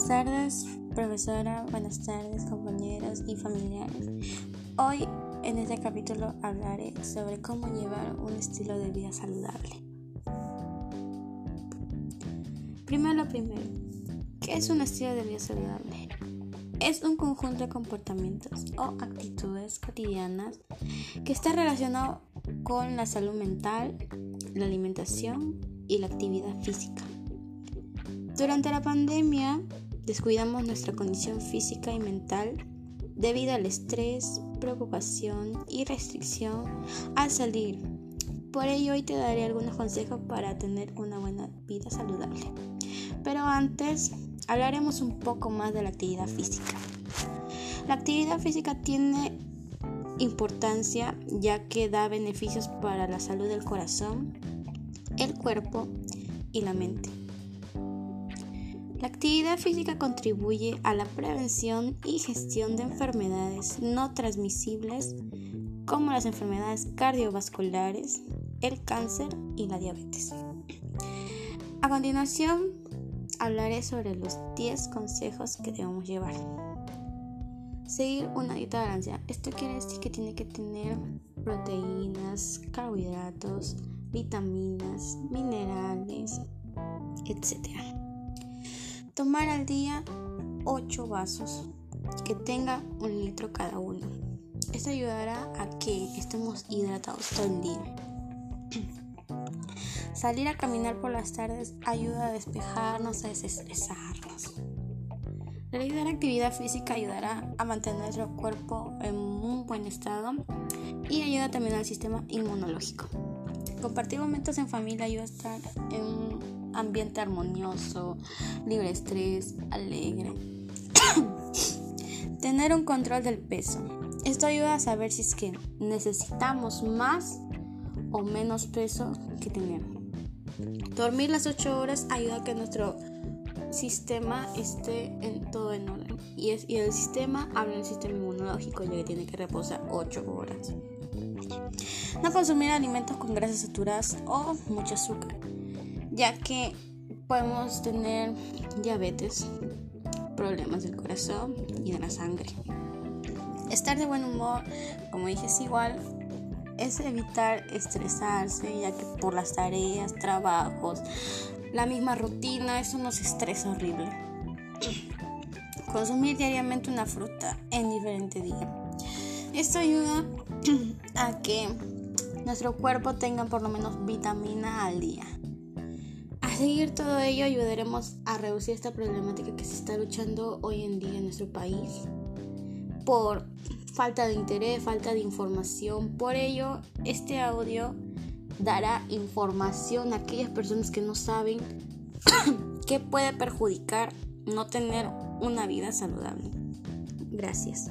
Buenas tardes, profesora. Buenas tardes, compañeros y familiares. Hoy en este capítulo hablaré sobre cómo llevar un estilo de vida saludable. Primero lo primero, ¿qué es un estilo de vida saludable? Es un conjunto de comportamientos o actitudes cotidianas que está relacionado con la salud mental, la alimentación y la actividad física. Durante la pandemia descuidamos nuestra condición física y mental debido al estrés, preocupación y restricción al salir. Por ello hoy te daré algunos consejos para tener una buena vida saludable. Pero antes hablaremos un poco más de la actividad física. La actividad física tiene importancia ya que da beneficios para la salud del corazón, el cuerpo y la mente. La actividad física contribuye a la prevención y gestión de enfermedades no transmisibles como las enfermedades cardiovasculares, el cáncer y la diabetes. A continuación, hablaré sobre los 10 consejos que debemos llevar. Seguir una dieta balanceada. Esto quiere decir que tiene que tener proteínas, carbohidratos, vitaminas, minerales, etc. Tomar al día 8 vasos que tenga un litro cada uno. Esto ayudará a que estemos hidratados todo el día. Salir a caminar por las tardes ayuda a despejarnos, a desestresarnos. Realizar actividad física ayudará a mantener nuestro cuerpo en un buen estado y ayuda también al sistema inmunológico. Compartir momentos en familia ayuda a estar en ambiente armonioso, libre estrés, alegre. Tener un control del peso. Esto ayuda a saber si es que necesitamos más o menos peso que tener. Dormir las 8 horas ayuda a que nuestro sistema esté en todo en orden. Y el sistema habla del sistema inmunológico, ya que tiene que reposar 8 horas. No consumir alimentos con grasas saturadas o mucho azúcar ya que podemos tener diabetes, problemas del corazón y de la sangre. Estar de buen humor, como dije, es igual, es evitar estresarse, ya que por las tareas, trabajos, la misma rutina, eso nos estresa horrible. Consumir diariamente una fruta en diferente día. Esto ayuda a que nuestro cuerpo tenga por lo menos vitamina al día seguir todo ello ayudaremos a reducir esta problemática que se está luchando hoy en día en nuestro país por falta de interés, falta de información. Por ello, este audio dará información a aquellas personas que no saben qué puede perjudicar no tener una vida saludable. Gracias.